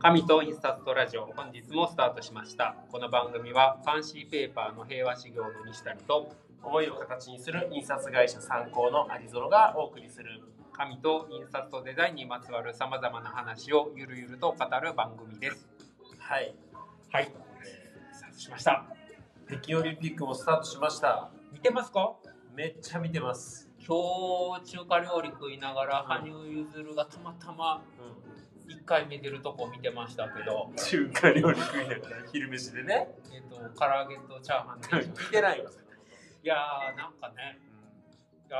紙と印刷とラジオ本日もスタートしました。この番組はファンシーペーパーの平和修行の西谷と思いを形にする印刷会社参考のアリゾロがお送りする紙と印刷とデザインにまつわるさまざまな話をゆるゆると語る番組です。はい。はい。スタートしました。北京オリンピックもスタートしました。見てますか？めっちゃ見てます、今日中華料理食いながら羽生結弦がたまたま1回目出るとこ見てましたけど、中華料理食いながら昼飯でね。えっと唐揚げとチャーハンで聞い てないよ、いやーなんかね。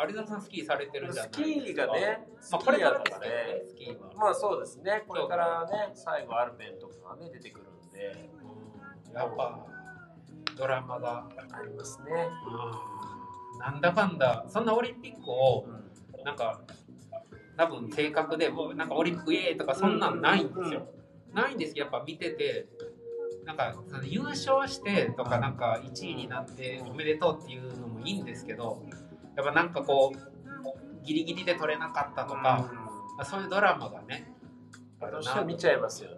有田さんスキーされてるじゃないスキーがねまあ、これからですね。スキーは、まあそうですね。これからね最後アルペンとかがね出てくるんで。うん。やっぱドラマが、ありますね、うん、なんだかんだそんなオリンピックをうんなんか多分正確でもうなんかオリンピックイエーイとかそんなんないんですよ、ないんですやっぱ見ててなんかその優勝してとかなんか1位になっておめでとうっていうのもいいんですけどやっぱなんかこうギリギリで取れなかったとか、そういうドラマがねあどうるなしても見ちゃいますよね。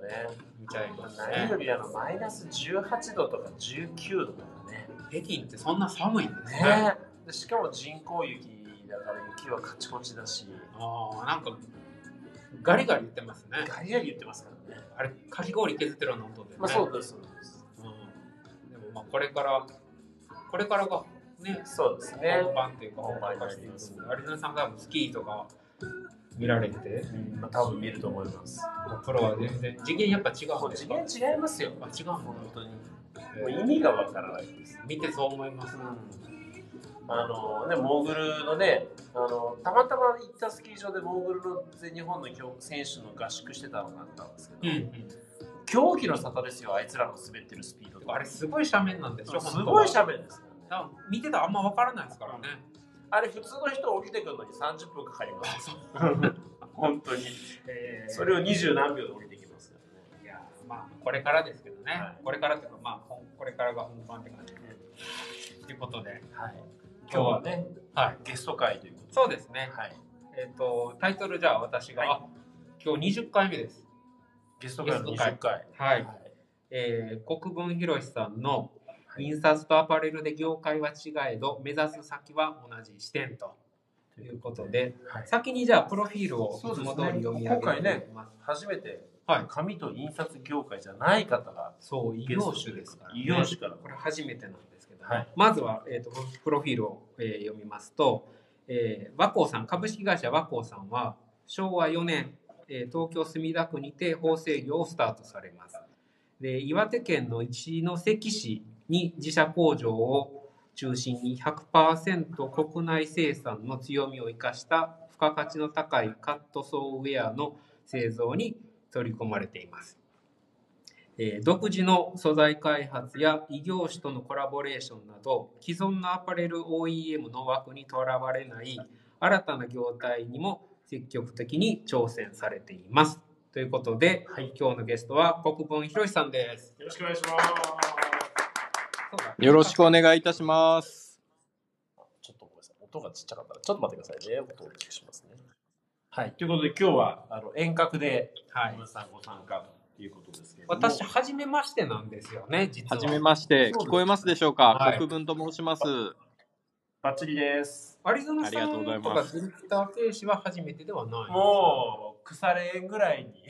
見ちゃいます何ねよりあのマイナス18度とか19度とかね。北京ってそんな寒いんですね。ね。でしかも人工雪だから雪はカチコチだし。ああなんかガリガリ言ってますね。ガリガリ言ってますからね。あれかき氷削ってるような音でね、まあそうですそうです。うん、でもまあこれからこれからがねそうですね。本番っていうか本番になしていくります有田さんがスキーとか見られて。うんまあ多分見ると思います。プロは全然次元やっぱ違もうんうですか？次元違いますよ。あ違う本当に。もう意味がわからないです。見てそう思いますあのね、モーグルのねあのたまたま行ったスキー場でモーグルの全日本の選手の合宿してたのがあったんですけど、うん、競技の沙汰ですよあいつらの滑ってるスピードとか。あれすごい斜面なんでしょすごい斜斜面ですね。面見てたらあんま分からないですからね、あれ普通の人降りてくるのに30分かかります 本当に。それを二十何秒で降りてきますからねいやまあこれからですけどね、はい。これからっていうかまあこれからが本番って感じで。ということで。はい今日はねはいゲスト会ということで。そうですね。はい。えっ、とタイトルじゃあ私が、はい。あ今日20回目です。ゲスト会のゲスト会20回はい、えー国分博さんの印刷とアパレルで業界は違えど目指す先は同じ視点と。いうことではい。先にじゃあプロフィールをいつも通り読み上げていきます、初めてはい。紙と印刷業界じゃない方がそう異業種ですから、ね、異業種から。これ初めてなんではい。まずは、えー、とプロフィールを、えー読みますと、えー和光さん株式会社和光さんは昭和4年、えー東京墨田区にて縫製業をスタートされます。で岩手県の一関市に自社工場を中心に100%国内生産の強みを生かした付加価値の高いカットソーウェアの製造に取り込まれています。えー独自の素材開発や異業種とのコラボレーションなど既存のアパレル OEM の枠にとらわれない新たな業態にも積極的に挑戦されています。ということで、今日のゲストは国分博さんです。よろしくお願いします。よろしくお願いいたします。ちょっとごめんなさい。音がちっちゃかったらちょっと待ってくださいね。音を大きくしますね。はい。ということで今日はあの遠隔ではい。皆さんご参加ということですけれども。私、初めましてなんですよね、実は。はじめまして、聞こえますでしょうか、はい。国分と申します。バッチリです。アリゾナさありがとうございんとますかディレクター停止は初めてではない。もう腐れ縁ぐらいに。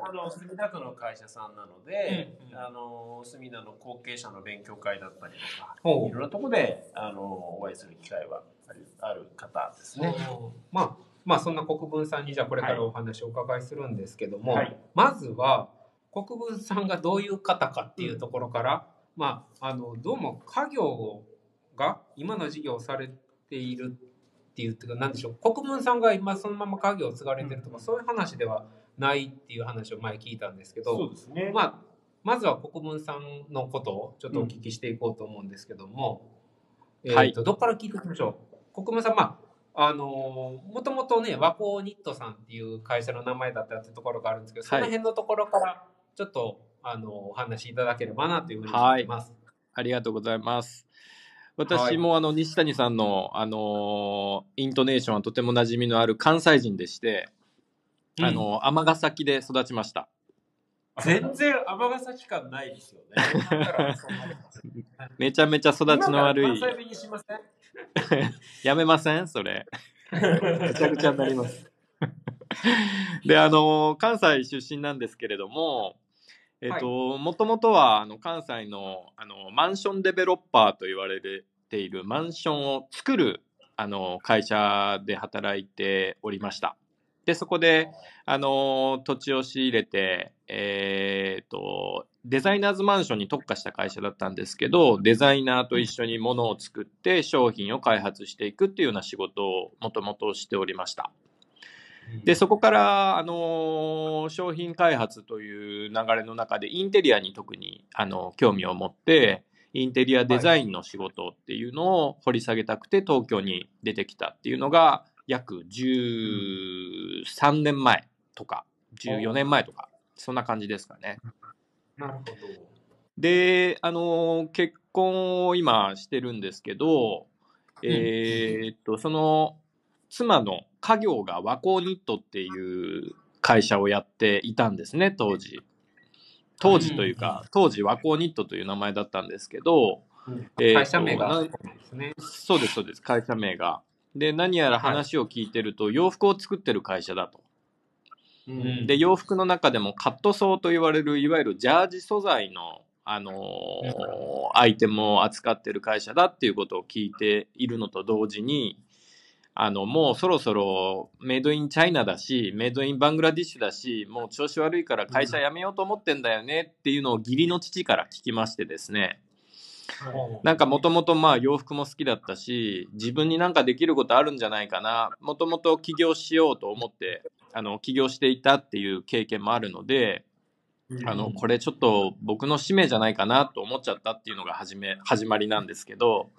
あの墨田区の会社さんなので、うんうん。あの墨田の後継者の勉強会だったりとかいろんなところであのお会いする機会はあるある方ですね。まあまあそんな国分さんにじゃあこれからお話をお伺いするんですけども、はいまずは国分さんがどういう方かっていうところから、まああのどうも家業が今の事業をされているっていうか何でしょう国分さんが今そのまま家業を継がれてるとか、そういう話ではないっていう話を前聞いたんですけど、そうですね。まあまずは国分さんのことをちょっとお聞きしていこうと思うんですけども、えーとどっから聞いていきましょう？国務さん、まあ、あのーもともとね、和光ニットさんっていう会社の名前だったっていうところがあるんですけど、その辺のところからちょっと、あのお話しいただければなというふうに思います。ありがとうございます。私もあの西谷さんのあのイントネーションはとても馴染みのある関西人でして、あの尼崎で育ちました。全然尼崎感ないですよね。めちゃめちゃ育ちの悪い やめません？それ。ぐちゃぐちゃになります。で、あの、関西出身なんですけれども、えっ、と、もともとは、あの、関西の、あの、マンションデベロッパーと言われているマンションを作る、あの、会社で働いておりました。で、そこで、あの、土地を仕入れて、えっ、と、デザイナーズマンションに特化した会社だったんですけど、デザイナーと一緒に物を作って商品を開発していくっていうような仕事をもともとしておりました。で、そこから、あの商品開発という流れの中で、インテリアに特に、あの興味を持って、インテリアデザインの仕事っていうのを掘り下げたくて、東京に出てきたっていうのが、約13年前とか、14年前とか、そんな感じですかね。なるほど。で、あの、結婚を今してるんですけど、えーっと、その、妻の家業が和光ニットっていう会社をやっていたんですね、当時。当時というか、当時和光ニットという名前だったんですけど、会社名が。そうです、そうです、会社名が。で、何やら話を聞いてると、洋服を作ってる会社だと。ん。で、洋服の中でもカットソーと言われる、いわゆるジャージ素材の、あのーアイテムを扱ってる会社だっていうことを聞いているのと同時に、あの、もうそろそろメイドインチャイナだし、メイドインバングラディッシュだし、もう調子悪いから会社辞めようと思ってんだよねっていうのを義理の父から聞きましてですね、なんかもともとまあ洋服も好きだったし、自分になんかできることあるんじゃないかな、もともと起業しようと思って、あの、起業していたっていう経験もあるので、あの、これちょっと僕の使命じゃないかなと思っちゃったっていうのが始め、始まりなんですけど、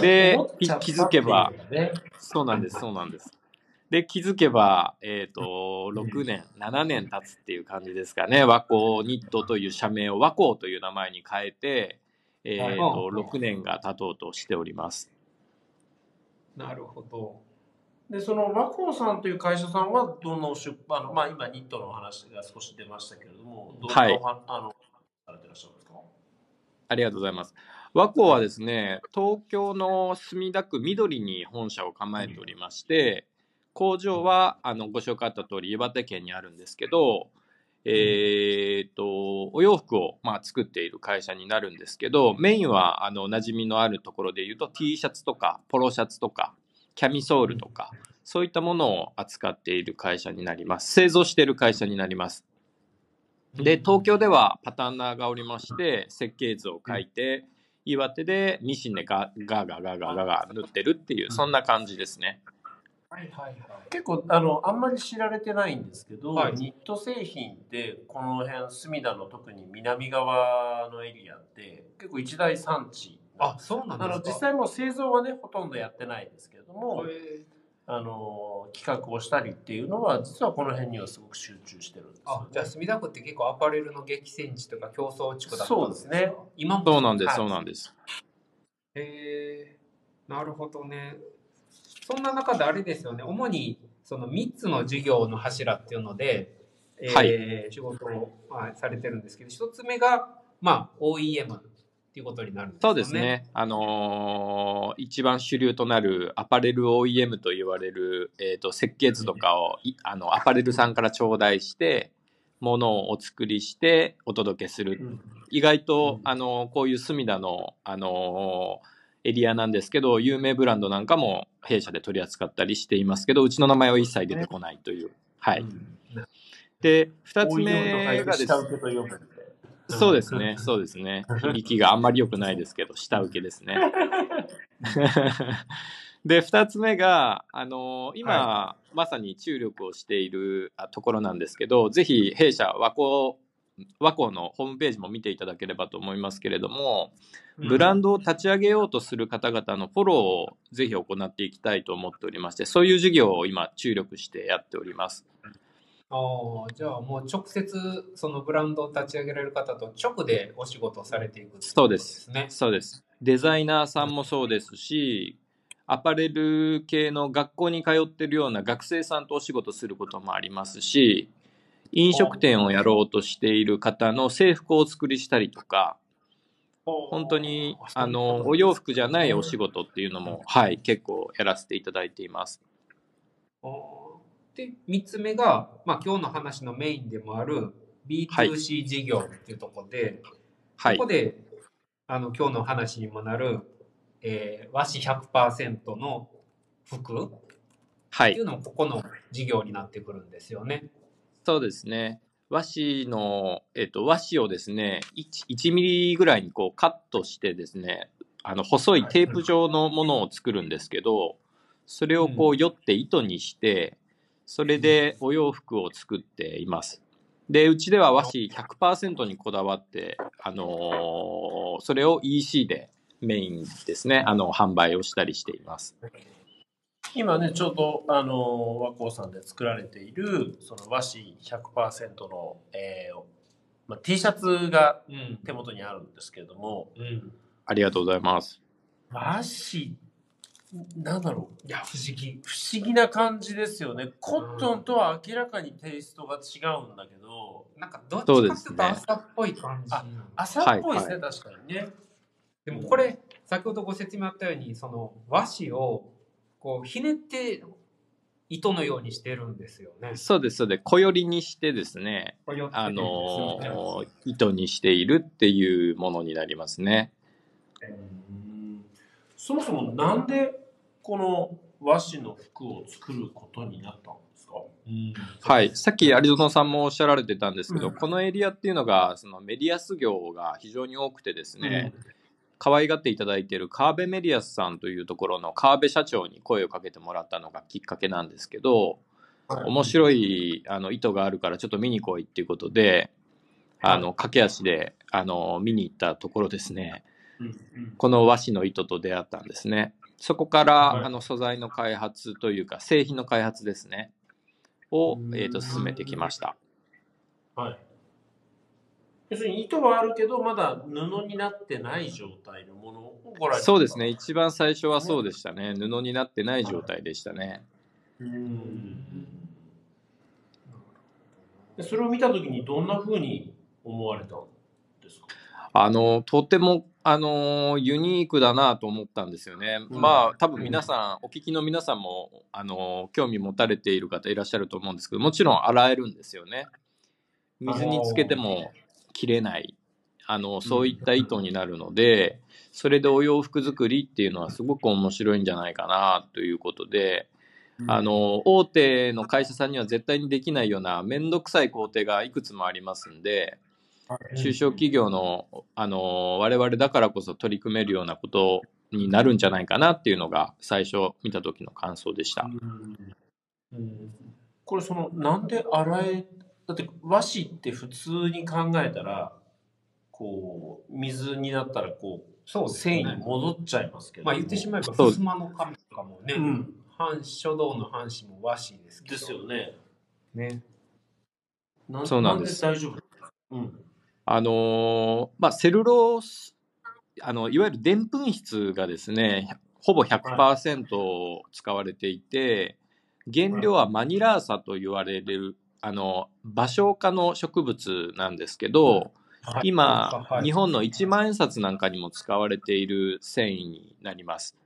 で気づけばそうなんです、そうなんです。で、気づけば、えっ、と、6年、7年経つっていう感じですかね。和光ニットという社名を和光という名前に変えて、えっ、はいと、6年が経とうとしております。なるほど。でその和光さんという会社さんはどの出版まあ今ニットの話が少し出ましたけれどもどんなはいあのされてらっしゃるんですか？ありがとうございます。和光はですね、東京の墨田区緑に本社を構えておりまして、工場はあのご紹介あった通り岩手県にあるんですけど、えーと、お洋服を、まあ、作っている会社になるんですけど、メインはあの馴染みのあるところで言うと T シャツとかポロシャツとかキャミソールとか、そういったものを扱っている会社になります。製造している会社になります。で、東京ではパターンナーがおりまして、設計図を書いて、岩手でミシンでガガガガガガガ塗ってるっていう、そんな感じですね。はいはいはい。結構あのあんまり知られてないんですけど、はいニット製品ってこの辺隅田の特に南側のエリアって結構一大産地あ、そうなんあですか。の実際もう製造はねほとんどやってないんですけれども、へあの企画をしたりっていうのは実はこの辺にはすごく集中してるんですよあ、じゃあ墨田区って結構アパレルの激戦地とか競争地区だったんそうですね。今もそうなんです、はいそうなんです。へえなるほどね。そんな中であれですよね、主にその3つの事業の柱っていうので、えーはい仕事を、まあ、されてるんですけど、1つ目が、まあ、OEM っていうことになるんですよね。そうですね。あのー一番主流となるアパレル OEM と言われる、えー、と設計図とかをいあのアパレルさんから頂戴して、ものをお作りしてお届けする。うん意外と、うんあのこういう隅田の、あのエリアなんですけど、有名ブランドなんかも弊社で取り扱ったりしていますけど、うちの名前は一切出てこないという。はい。うんで、二つ目がですいて下請けと呼ぶんでそうですね、そうですね。響きがあんまり良くないですけど、下請けですね。で、二つ目が、あの今、まさに注力をしているあところなんですけど、ぜひ弊社、和光和光のホームページも見ていただければと思いますけれども、ブランドを立ち上げようとする方々のフォローをぜひ行っていきたいと思っておりまして、そういう授業を今注力してやっております。ああ、じゃあもう直接そのブランドを立ち上げられる方と直でお仕事をされていくってそうです。そうです。デザイナーさんもそうですし、アパレル系の学校に通ってるような学生さんとお仕事することもありますし、飲食店をやろうとしている方の制服をお作りしたりとか、本当にあのお洋服じゃないお仕事っていうのも、はい、結構やらせていただいています。で、3つ目が、まあ、今日の話のメインでもある B2C 事業っていうところで、はい。ここ、であの今日の話にもなる、えー和紙100%の服っはい。ていうのもここの事業になってくるんですよね。そうですね。和紙の、えっと、和紙をですね、1, 1ミリぐらいにこうカットしてですね、あの細いテープ状のものを作るんですけど、それをこう、よって糸にして、それでお洋服を作っています。で、うちでは和紙100%にこだわって、あのーそれを EC でメインですね、あの、販売をしたりしています。今ね、ちょうど、あの、和光さんで作られている、その和紙100%の、えーまあ、T シャツがうん。手元にあるんですけれども、うん。ありがとうございます。和紙、なんだろう、いや、不思議。不思議な感じですよね。コットンとは明らかにテイストが違うんだけど、なんかどっちかっていうとですね朝っぽい感じなの。朝っぽいですね、は確かにね。でもこれ、先ほどご説明あったように、その和紙をこうひねって糸のようにしてるんですよね。そうです、そうです。小寄りにしてですね、すよねのー糸にしているっていうものになりますね。うんそもそもなんでこの和紙の服を作ることになったんですか？うんはい。さっき有園さんもおっしゃられてたんですけど、うんこのエリアっていうのが、そのメディアス業が非常に多くてですね、可愛がっていただいている川辺メディアスさんというところの川辺社長に声をかけてもらったのがきっかけなんですけど、面白いあの意図があるからちょっと見に来いっていうことで、あの駆け足であの見に行ったところですね、この和紙の糸と出会ったんですね。そこから、はい。あの素材の開発というか製品の開発ですね。をう、ん。えー、と進めてきました。はい。要するに糸はあるけど、まだ布になってない状態のものをご覧そうですね。一番最初はそうでしたね布になってない状態でしたね。うんでそれを見たときにどんな風に思われたんですか？あのとてもあのユニークだなと思ったんですよね。うんまあ多分皆さん、お聞きの皆さんもあの興味持たれている方いらっしゃると思うんですけどもちろん洗えるんですよね。水につけても切れない。あのそういった糸になるのでそれでお洋服作りっていうのはすごく面白いんじゃないかなということで。あの大手の会社さんには絶対にできないような面倒くさい工程がいくつもありますんで、中小企業のあの我々だからこそ取り組めるようなことになるんじゃないかなっていうのが最初見た時の感想でした。うん。これそのなんで洗えだって和紙って普通に考えたらこう水になったらこうそうです繊維にね。戻っちゃいますけど。まあ言ってしまえば、そうふすまの紙とかもね、うん。半書道の半紙も和紙ですけど。ですよね。ね。なそうなんです。大丈夫？うん。あのーまあ、セルロースあのいわゆるでんぷん質がですねほぼ100%使われていて原料はマニラーサと言われるあの芭蕉科の植物なんですけど、今、はい。日本の一万円札なんかにも使われている繊維になります。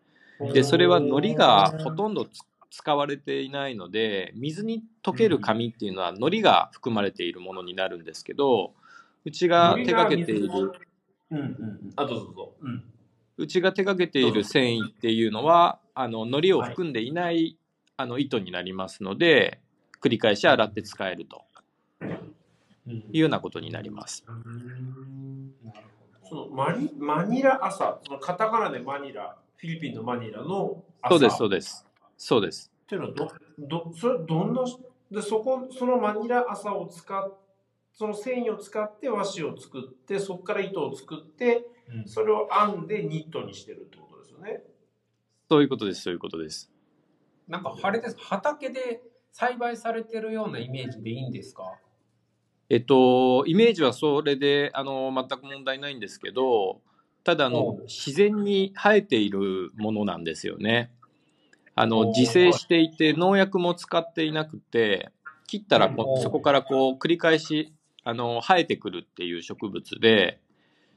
でそれは糊がほとんどつ使われていないので水に溶ける紙っていうのは糊が含まれているものになるんですけどうちが手掛けているうんうんうん。あどうぞどうぞ。うん。うちが手掛けている繊維っていうのはあの糊を含んでいない、あの糸になりますので繰り返し洗って使えるとうんいうようなことになります。そのマニマニラ朝そのカタカナでマニラフィリピンのマニラの朝そうですそうですそうです。っていうのはどどそれどんなでそこそのマニラ朝を使っその繊維を使って和紙を作ってそこから糸を作ってうんそれを編んでニットにしてるってことですよね。そういうことです、そういうことです。なんかあれです畑で栽培されてるようなイメージでいいんですか？えっと、イメージはそれで、あの、全く問題ないんですけど、ただ、あの自然に生えているものなんですよね。あおの、う。自生していて、農薬も使っていなくて、切ったらこそこからこう、繰り返し、あの、生えてくるっていう植物で、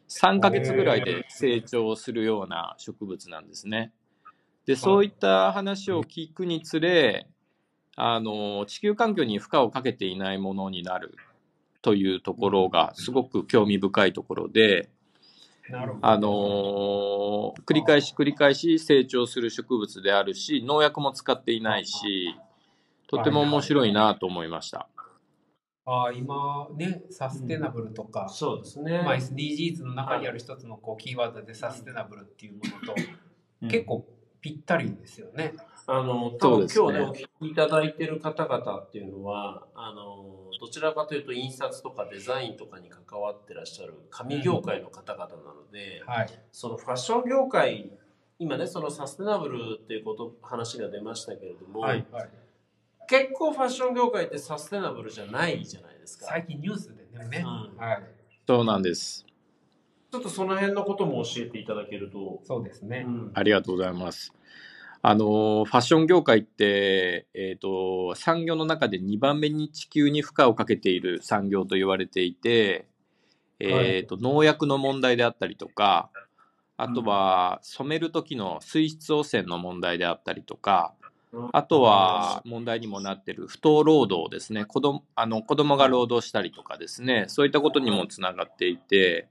3ヶ月ぐらいで成長するような植物なんですね。で、そういった話を聞くにつれ、あの、地球環境に負荷をかけていないものになるというところがすごく興味深いところで、あの繰り返し繰り返し成長する植物であるし、農薬も使っていないし、とても面白いなと思いました。ああ今ねサステナブルとか、そうですね。まあ、SDGs の中にある一つのこうキーワードでサステナブルっていうものと、うん結構ぴったりですよね。あの、多分今日ね、お聞きいただいてる方々っていうのは、あの、どちらかというと印刷とかデザインとかに関わってらっしゃる紙業界の方々なので、はい。そのファッション業界、今ね、そのサステナブルっていうこと、話が出ましたけれども、はい。はい。結構ファッション業界ってサステナブルじゃないじゃないですか。最近ニュースでね。うんはい。そうなんです。ちょっとその辺のことも教えていただけると。そうですね。うんありがとうございます。あの、ファッション業界って、えっ、と、産業の中で2番目に地球に負荷をかけている産業と言われていて、えっ、と、農薬の問題であったりとか、あとは染める時の水質汚染の問題であったりとか、あとは問題にもなっている不当労働ですね。子供あの子供が労働したりとかですね。そういったことにもつながっていて、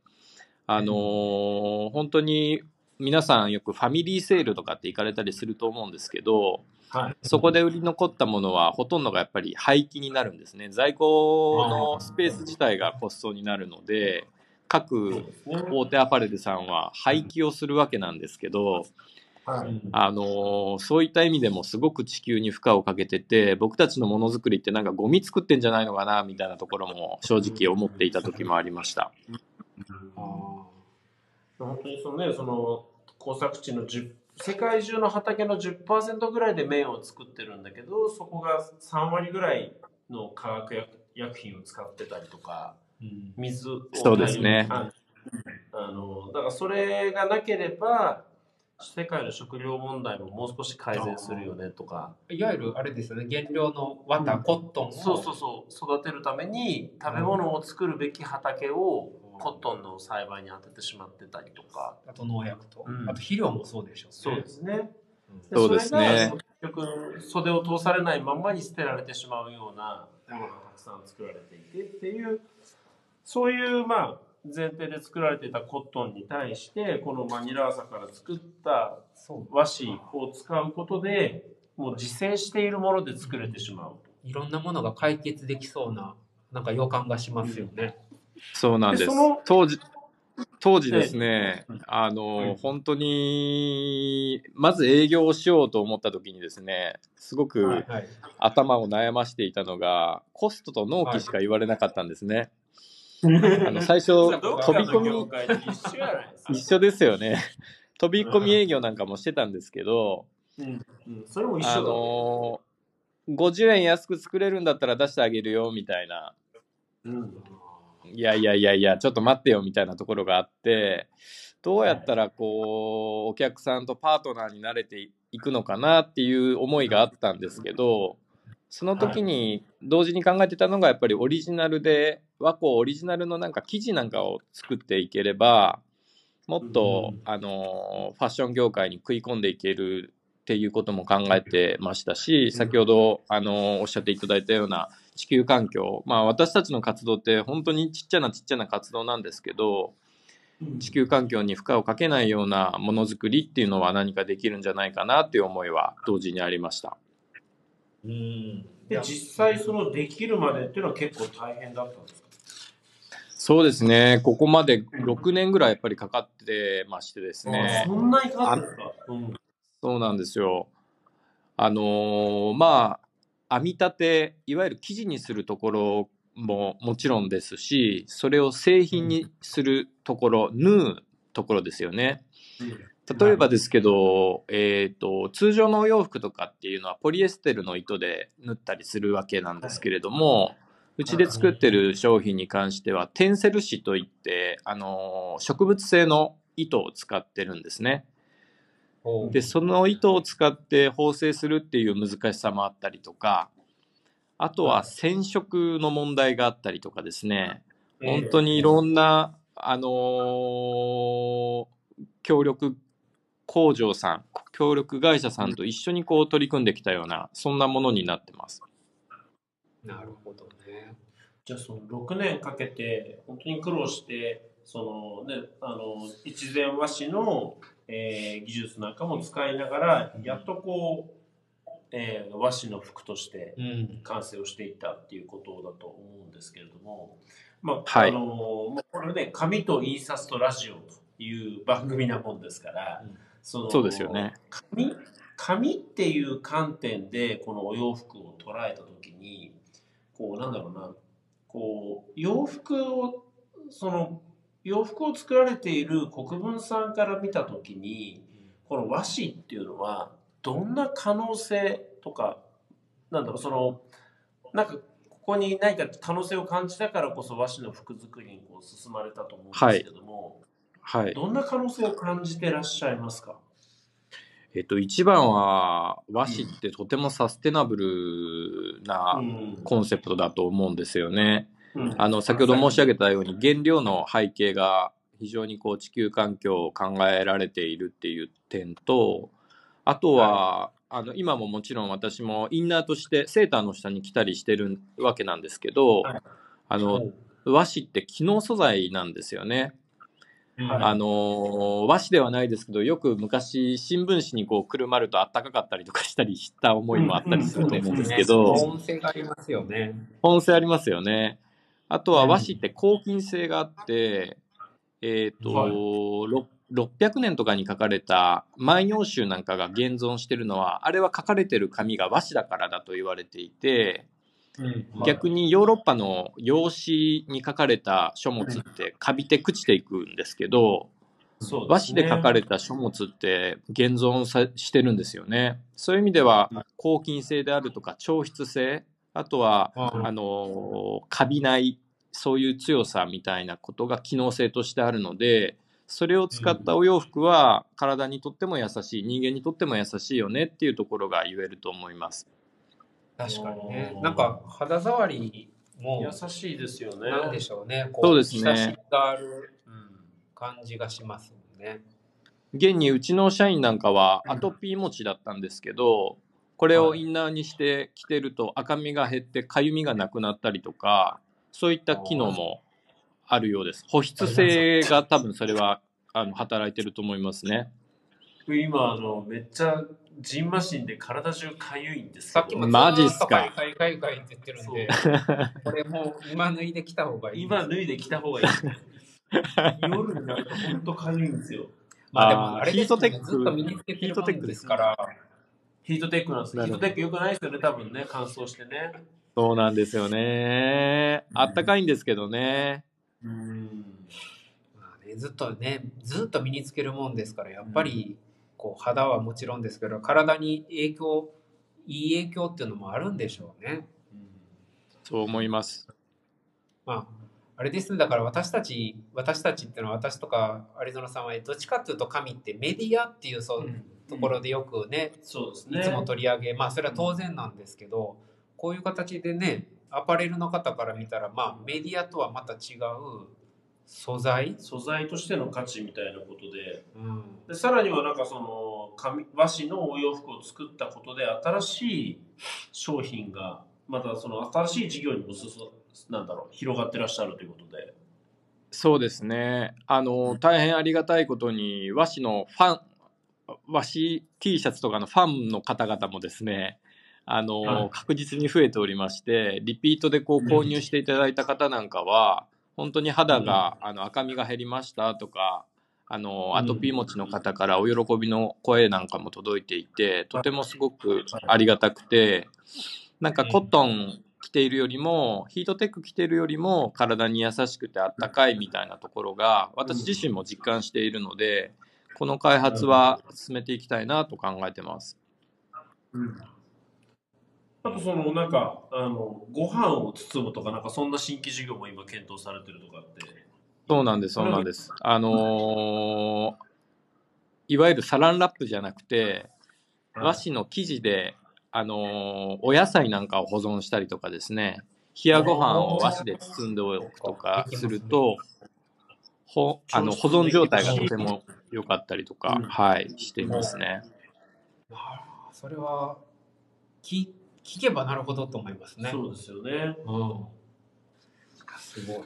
あのー本当に皆さんよくファミリーセールとかって行かれたりすると思うんですけど、はい。そこで売り残ったものはほとんどがやっぱり廃棄になるんですね。在庫のスペース自体がコストになるので、各大手アパレルさんは廃棄をするわけなんですけど、はい。あのーそういった意味でもすごく地球に負荷をかけてて、僕たちのものづくりってなんかゴミ作ってんじゃないのかな、みたいなところも正直思っていた時もありました。あ本当にそのね、その工作地の10世界中の畑の10%ぐらいで麺を作ってるんだけど、そこが3割ぐらいの化学薬薬品を使ってたりとか、ーうん。水をそうですね。ああのだからそれがなければ世界の食料問題ももう少し改善するよねとか。いわゆるあれですよね、原料の綿、コットンを。そうそうそう。育てるために食べ物を作るべき畑をコットンの栽培に当ててしまってたりとか。あと農薬と、うん。あと肥料もそうでしょうね。そうですね。うん。そうですね。それが結局袖を通されないまんまに捨てられてしまうようなものがたくさん作られていてっていうそういうまあ前提で作られていたコットンに対してこのマニラ朝から作ったそう。和紙を使うことでもう自生しているもので作れてしまういろんなものが解決できそうな、なんか予感がしますよね。そうなんです。でその。当時、当時ですねええ、あの、はい。本当に、まず営業をしようと思った時にですね、すごくはい。頭を悩ましていたのが、コストと納期しか言われなかったんですね。あの最初、飛び込み、一緒ですよね。飛び込み営業なんかもしてたんですけど、うん。うん。それも一緒あだね。の50円安く作れるんだったら出してあげるよみたいな、うんいやいやいやいや、ちょっと待ってよみたいなところがあって、どうやったらこう、お客さんとパートナーになれていくのかなっていう思いがあったんですけど、その時に同時に考えてたのがやっぱりオリジナルで、和光オリジナルのなんか生地なんかを作っていければ、もっと、うんあの、ファッション業界に食い込んでいけるっていうことも考えてましたし、先ほど、あの、おっしゃっていただいたような地球環境、まあ私たちの活動って本当にちっちゃなちっちゃな活動なんですけど、地球環境に負荷をかけないようなものづくりっていうのは何かできるんじゃないかなっていう思いは同時にありました。うん。で実際そのできるまでっていうのは結構大変だったんですか？そうですね、ここまで6年ぐらいやっぱりかかってましてですねあ。そんなにかかってるんですか？うんそうなんですよ。あのーまあ、編み立て、いわゆる生地にするところももちろんですし、それを製品にするところ、縫うところですよね。例えばですけど、えっ、と、通常のお洋服とかっていうのはポリエステルの糸で縫ったりするわけなんですけれども、うちで作ってる商品に関しては、テンセル紙といって、あの、植物性の糸を使ってるんですね。で、その糸を使って縫製するっていう難しさもあったりとか、あとは染色の問題があったりとかですね、本当にいろんな、あのー協力工場さん、協力会社さんと一緒にこう取り組んできたような、そんなものになってます。なるほどね。じゃあその6年かけて本当に苦労してそのねあの一前和紙の、えー技術なんかも使いながらやっとこう、えー和紙の服としてうん。完成をしていったっていうことだと思うんですけれども、まあはいあのもうこれね紙と印刷とラジオという番組なもんですから、うんそのそうですよね。紙紙っていう観点でこのお洋服を捉えた時にこうなんだろうなこう洋服をその洋服を作られている国分さんから見た時にこの和紙っていうのはどんな可能性とかなんだろうそのなんかここに何か可能性を感じたからこそ和紙の服作りにこう進まれたと思うんですけども、はい。どんな可能性を感じてらっしゃいますか？えっと、一番は和紙ってとてもサステナブルなうんコンセプトだと思うんですよね。うんあの、先ほど申し上げたように原料の背景が非常にこう地球環境を考えられているっていう点と、あとは、あの、今ももちろん私もインナーとしてセーターの下に着たりしてるわけなんですけど、はい。あの、和紙って機能素材なんですよね。はい。あのー和紙ではないですけど、よく昔新聞紙にこうくるまるとあったかかったりとかしたりした思いもあったりすると思うんですけど、音声がありますよね。本性ありますよね。あとは和紙って抗菌性があって、えっ、と、はい。ろ600年とかに書かれた万葉集なんかが現存してるのは、あれは書かれてる紙が和紙だからだと言われていて、うん。逆にヨーロッパの用紙に書かれた書物ってカビて朽ちていくんですけど、和紙で書かれてた書物って現存さしてるんですよね。そういう意味ではうん抗菌性であるとか調筆性、あとはうんあのカビないそういう強さみたいなことが機能性としてあるのでそれを使ったお洋服は体にとっても優しい人間にとっても優しいよねっていうところが言えると思います。確かにね。なんか肌触りも、優しいですよね。なんでしょうね。こそうですね親しみがある感じがしますね。現にうちの社員なんかはアトピー持ちだったんですけどこれをインナーにして着てると赤みが減ってかゆみがなくなったりとかそういった機能もあるようです保湿性が多分それはあの働いてると思いますね今あのめっちゃジンマシンで体中かゆいんですけどさっきもマジっすかかいかいかいかいって言ってるんで、これもう今脱いできた方がいい。今脱いできた方がいい。夜になると本当かゆいんですよ。まあでもあれですよねヒートテックずっと身につけてるもんですから。ヒートテックなんです。ヒートテック良くないですよね、多分ね、乾燥してね。そうなんですよねあったかいんですけどねうん。まあね、ずっとね、ずっと身につけるもんですから、やっぱりこう肌はもちろんですけど、体に影響、いい影響っていうのもあるんでしょうね。そう思いますまあ、あれですね、だから私たち、私たちっていうのは、私とか有園さんは、どっちかっていうと、神ってメディアっていうそう、ところでよくね、そうですね。いつも取り上げ、まあそれは当然なんですけど、こういう形でね、アパレルの方から見たら、まあメディアとはまた違う素材、素材としての価値みたいなことで。うん、でさらにはなんかその紙和紙のお洋服を作ったことで新しい商品がまたその新しい事業にも進なんだろう広がってらっしゃるということで。そうですね。あの大変ありがたいことに和紙のファン和紙 T シャツとかのファンの方々もですねあの、はい。確実に増えておりましてリピートでこう購入していただいた方なんかは、本当に肌が、あの赤みが減りましたとかあのアトピー持ちの方からお喜びの声なんかも届いていてとてもすごくありがたくてなんかコットン着ているよりもヒートテック着ているよりも体に優しくてあったかいみたいなところが私自身も実感しているのでこの開発は進めていきたいなと考えてます。うん。あとそのなんかあのご飯を包むとかなんかそんな新規事業も今検討されてるとかって。そうなんです、そうなんです。あのーいわゆるサランラップじゃなくて、和紙の生地で、あのーお野菜なんかを保存したりとかですね、冷やご飯を和紙で包んでおくとかすると、ほあの保存状態がとても良かったりとか、うんはい、していますね。それは聞聞けばなるほどと思いますね。そうですよねうん。すごい。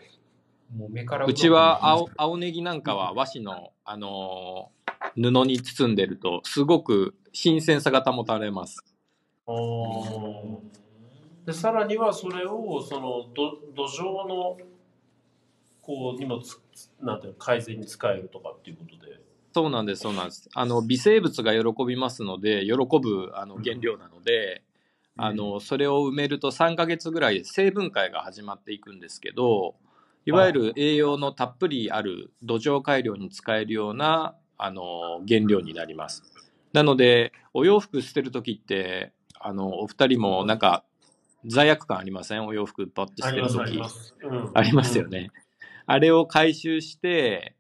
もう目からうちは青青ネギなんかは和紙の、あのー布に包んでると、すごく新鮮さが保たれます。でさらにはそれをそのど土壌のこうにもつなんていうの改善に使えるとかっていうことでそうなんです、そうなんです。あの微生物が喜びますので、喜ぶあの原料なので、あのそれを埋めると3ヶ月ぐらいで成分解が始まっていくんですけど、いわゆる栄養のたっぷりある土壌改良に使えるようなあの原料になります。なので、お洋服捨てるときって、あのお二人もなんか罪悪感ありません？お洋服パッて捨てるとき。す、うんありますよね。あれを回収して、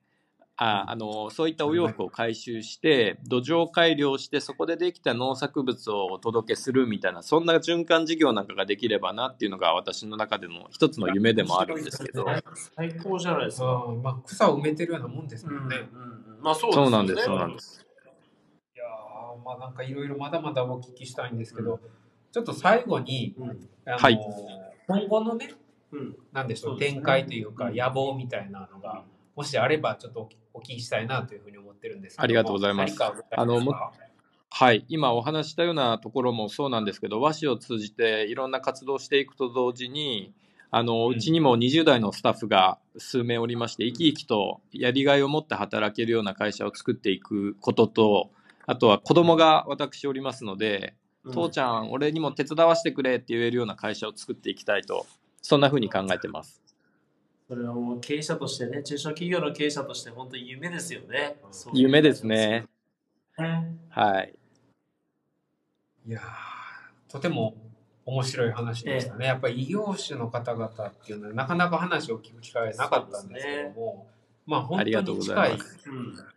ああのそういったお洋服を回収して、土壌改良して、そこでできた農作物をお届けするみたいな、そんな循環事業なんかができればなっていうのが私の中での一つの夢でもあるんですけど、最高じゃないですか、うんまあ、草を埋めてるようなもんですもんね。うんうんうん。まあそうですよね。そうなんです、そうなんです。いやーまあなんかいろいろまだまだお聞きしたいんですけど、ちょっと最後に、うん。あのはい。今後のね、うん。なんでしょう展開というかうん。野望みたいなのが、もしあればちょっとお聞きしたいなというふうに思ってるんですけども。ありがとうございます。何かございますかあのもはい、今お話ししたようなところもそうなんですけど、和紙を通じていろんな活動をしていくと同時に、あのうん。うちにも20代のスタッフが数名おりまして、生き生きとやりがいを持って働けるような会社を作っていくことと、あとは子供が私おりますので、父ちゃん、俺にも手伝わせてくれって言えるような会社を作っていきたいと、そんな風に考えてます。それはもう経営者としてね中小企業の経営者として本当に夢ですよね夢ですね。ねはい。いやーとても面白い話でしたね。やっぱり異業種の方々っていうのはなかなか話を聞く機会がなかったんですけども、まあ本当に近い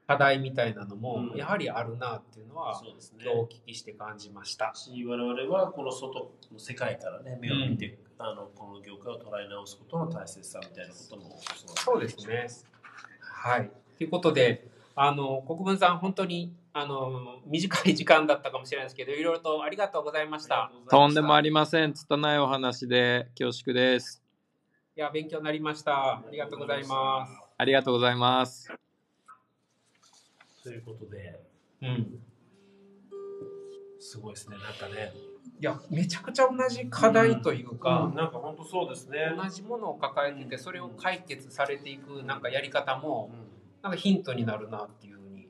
課題みたいなのもうんやはりあるなっていうのはそうですね今日お聞きして感じました。し我々はこの外の世界からね目を見て、あのこの業界を捉え直すことの大切さみたいなこともそうですね。はい。ということで、あの、国分さん、本当に、あの、短い時間だったかもしれないですけど、いろいろとありがとうございました。とんでもありりません。拙いお話で恐縮です。いや、勉強になりました。ありがとうございます。ありがとうございます。ということでうん。すごいですねなんかねいや、めちゃくちゃ同じ課題というか、なんか本当そうですね。同じものを抱えてて、それを解決されていく、なんかやり方も、うなんかヒントになるなっていうふうに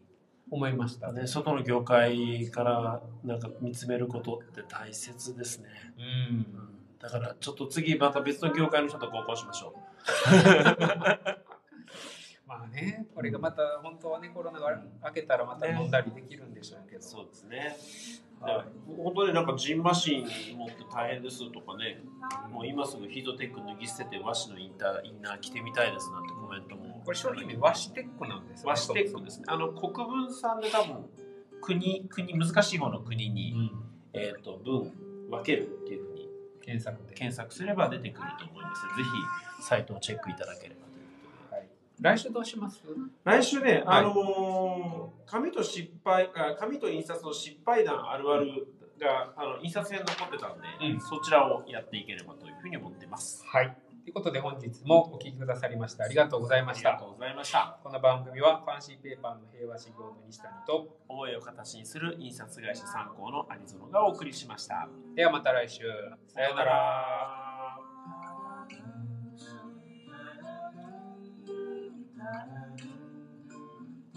思いました。んね、外の業界からなんか見つめることって大切ですね、うん。だからちょっと次また別の業界の人と合コンしましょ まあね、これがまた本当はね、コロナが明けたらまた飲んだりできるんでしょうけど。うそうですねはい。本当になんかジンマシン持って大変ですとかねもう今すぐヒートテック脱ぎ捨てて和紙のインターインナー着てみたいですなんてコメントも。これ商品名和紙テックなんですね。和紙テックですね。あの国分さんで多分国国難しい方の国に、うん。えー、と分分けるっていうふうに検索で。検索すれば出てくると思います。ぜひサイトをチェックいただければ来週どうします？来週ね、はいあのー紙と失敗あ紙と印刷の失敗談あるあるがあの印刷編残ってたんで、うんそちらをやっていければというふうに思ってます。はい。ということで本日もお聞きくださりましてありがとうございましたありがと。うございました。この番組はファンシーペーパーの平和事業の西谷と、思いを形にする印刷会社参考のアニゾノがお送りしました。ではまた来週。さようなら。ら。